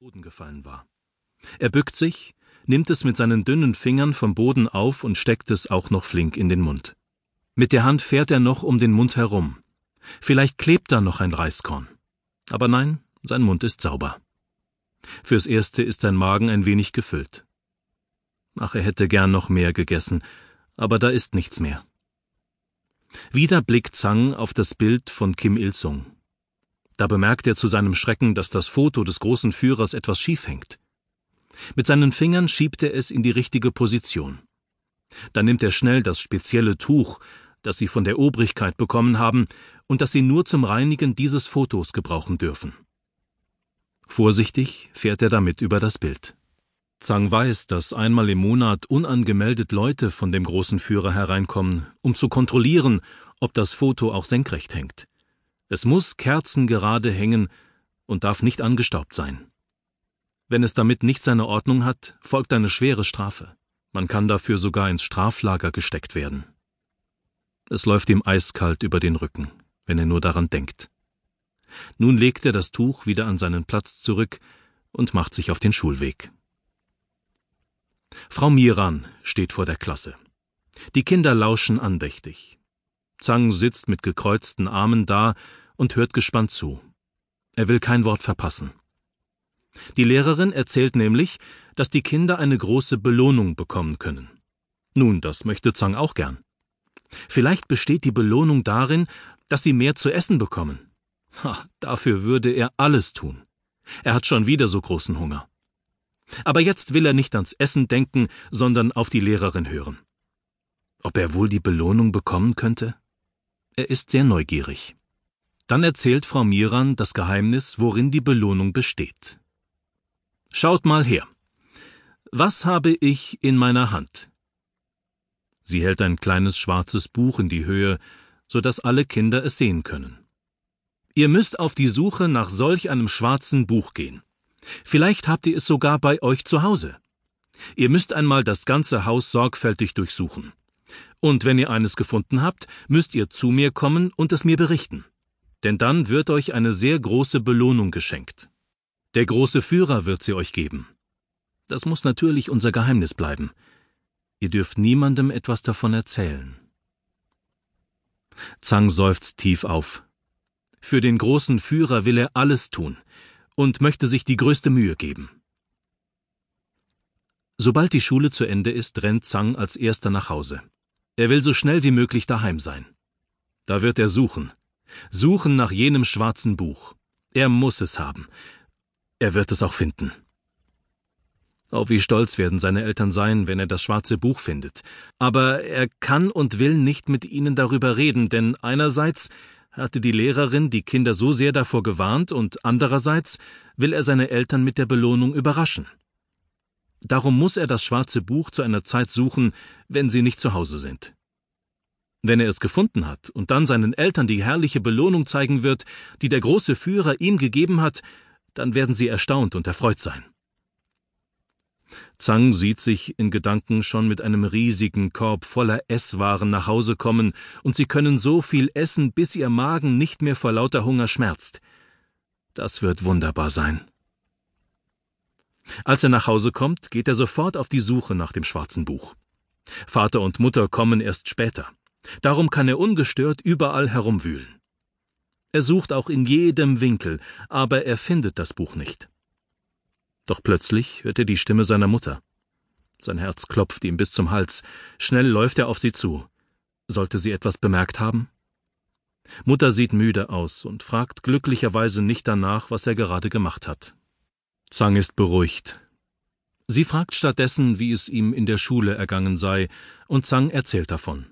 Boden gefallen war. Er bückt sich, nimmt es mit seinen dünnen Fingern vom Boden auf und steckt es auch noch flink in den Mund. Mit der Hand fährt er noch um den Mund herum. Vielleicht klebt da noch ein Reiskorn. Aber nein, sein Mund ist sauber. Fürs Erste ist sein Magen ein wenig gefüllt. Ach, er hätte gern noch mehr gegessen, aber da ist nichts mehr. Wieder blickt Zhang auf das Bild von Kim Il-sung. Da bemerkt er zu seinem Schrecken, dass das Foto des großen Führers etwas schief hängt. Mit seinen Fingern schiebt er es in die richtige Position. Dann nimmt er schnell das spezielle Tuch, das sie von der Obrigkeit bekommen haben und das sie nur zum Reinigen dieses Fotos gebrauchen dürfen. Vorsichtig fährt er damit über das Bild. Zhang weiß, dass einmal im Monat unangemeldet Leute von dem großen Führer hereinkommen, um zu kontrollieren, ob das Foto auch senkrecht hängt. Es muss kerzengerade hängen und darf nicht angestaubt sein. Wenn es damit nicht seine Ordnung hat, folgt eine schwere Strafe. Man kann dafür sogar ins Straflager gesteckt werden. Es läuft ihm eiskalt über den Rücken, wenn er nur daran denkt. Nun legt er das Tuch wieder an seinen Platz zurück und macht sich auf den Schulweg. Frau Miran steht vor der Klasse. Die Kinder lauschen andächtig. Zhang sitzt mit gekreuzten Armen da und hört gespannt zu. Er will kein Wort verpassen. Die Lehrerin erzählt nämlich, dass die Kinder eine große Belohnung bekommen können. Nun, das möchte Zhang auch gern. Vielleicht besteht die Belohnung darin, dass sie mehr zu essen bekommen. Ha, dafür würde er alles tun. Er hat schon wieder so großen Hunger. Aber jetzt will er nicht ans Essen denken, sondern auf die Lehrerin hören. Ob er wohl die Belohnung bekommen könnte? Er ist sehr neugierig. Dann erzählt Frau Miran das Geheimnis, worin die Belohnung besteht. Schaut mal her. Was habe ich in meiner Hand? Sie hält ein kleines schwarzes Buch in die Höhe, so dass alle Kinder es sehen können. Ihr müsst auf die Suche nach solch einem schwarzen Buch gehen. Vielleicht habt ihr es sogar bei euch zu Hause. Ihr müsst einmal das ganze Haus sorgfältig durchsuchen. Und wenn ihr eines gefunden habt, müsst ihr zu mir kommen und es mir berichten denn dann wird euch eine sehr große Belohnung geschenkt. Der große Führer wird sie euch geben. Das muss natürlich unser Geheimnis bleiben. Ihr dürft niemandem etwas davon erzählen. Zhang seufzt tief auf. Für den großen Führer will er alles tun und möchte sich die größte Mühe geben. Sobald die Schule zu Ende ist, rennt Zhang als erster nach Hause. Er will so schnell wie möglich daheim sein. Da wird er suchen, Suchen nach jenem schwarzen Buch. Er muss es haben. Er wird es auch finden. Oh, wie stolz werden seine Eltern sein, wenn er das schwarze Buch findet. Aber er kann und will nicht mit ihnen darüber reden, denn einerseits hatte die Lehrerin die Kinder so sehr davor gewarnt und andererseits will er seine Eltern mit der Belohnung überraschen. Darum muss er das schwarze Buch zu einer Zeit suchen, wenn sie nicht zu Hause sind. Wenn er es gefunden hat und dann seinen Eltern die herrliche Belohnung zeigen wird, die der große Führer ihm gegeben hat, dann werden sie erstaunt und erfreut sein. Zhang sieht sich in Gedanken schon mit einem riesigen Korb voller Esswaren nach Hause kommen, und sie können so viel essen, bis ihr Magen nicht mehr vor lauter Hunger schmerzt. Das wird wunderbar sein. Als er nach Hause kommt, geht er sofort auf die Suche nach dem schwarzen Buch. Vater und Mutter kommen erst später. Darum kann er ungestört überall herumwühlen. Er sucht auch in jedem Winkel, aber er findet das Buch nicht. Doch plötzlich hört er die Stimme seiner Mutter. Sein Herz klopft ihm bis zum Hals. Schnell läuft er auf sie zu. Sollte sie etwas bemerkt haben? Mutter sieht müde aus und fragt glücklicherweise nicht danach, was er gerade gemacht hat. Zhang ist beruhigt. Sie fragt stattdessen, wie es ihm in der Schule ergangen sei, und Zhang erzählt davon.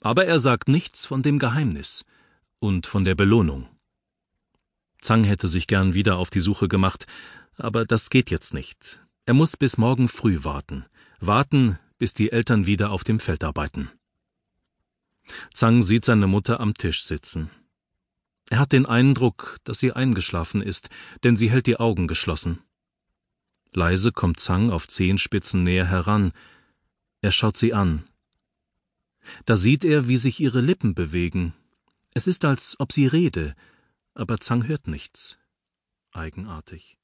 Aber er sagt nichts von dem Geheimnis und von der Belohnung. Zhang hätte sich gern wieder auf die Suche gemacht, aber das geht jetzt nicht. Er muss bis morgen früh warten, warten, bis die Eltern wieder auf dem Feld arbeiten. Zhang sieht seine Mutter am Tisch sitzen. Er hat den Eindruck, dass sie eingeschlafen ist, denn sie hält die Augen geschlossen. Leise kommt Zhang auf Zehenspitzen näher heran. Er schaut sie an, da sieht er, wie sich ihre Lippen bewegen. Es ist, als ob sie rede, aber Zhang hört nichts. Eigenartig.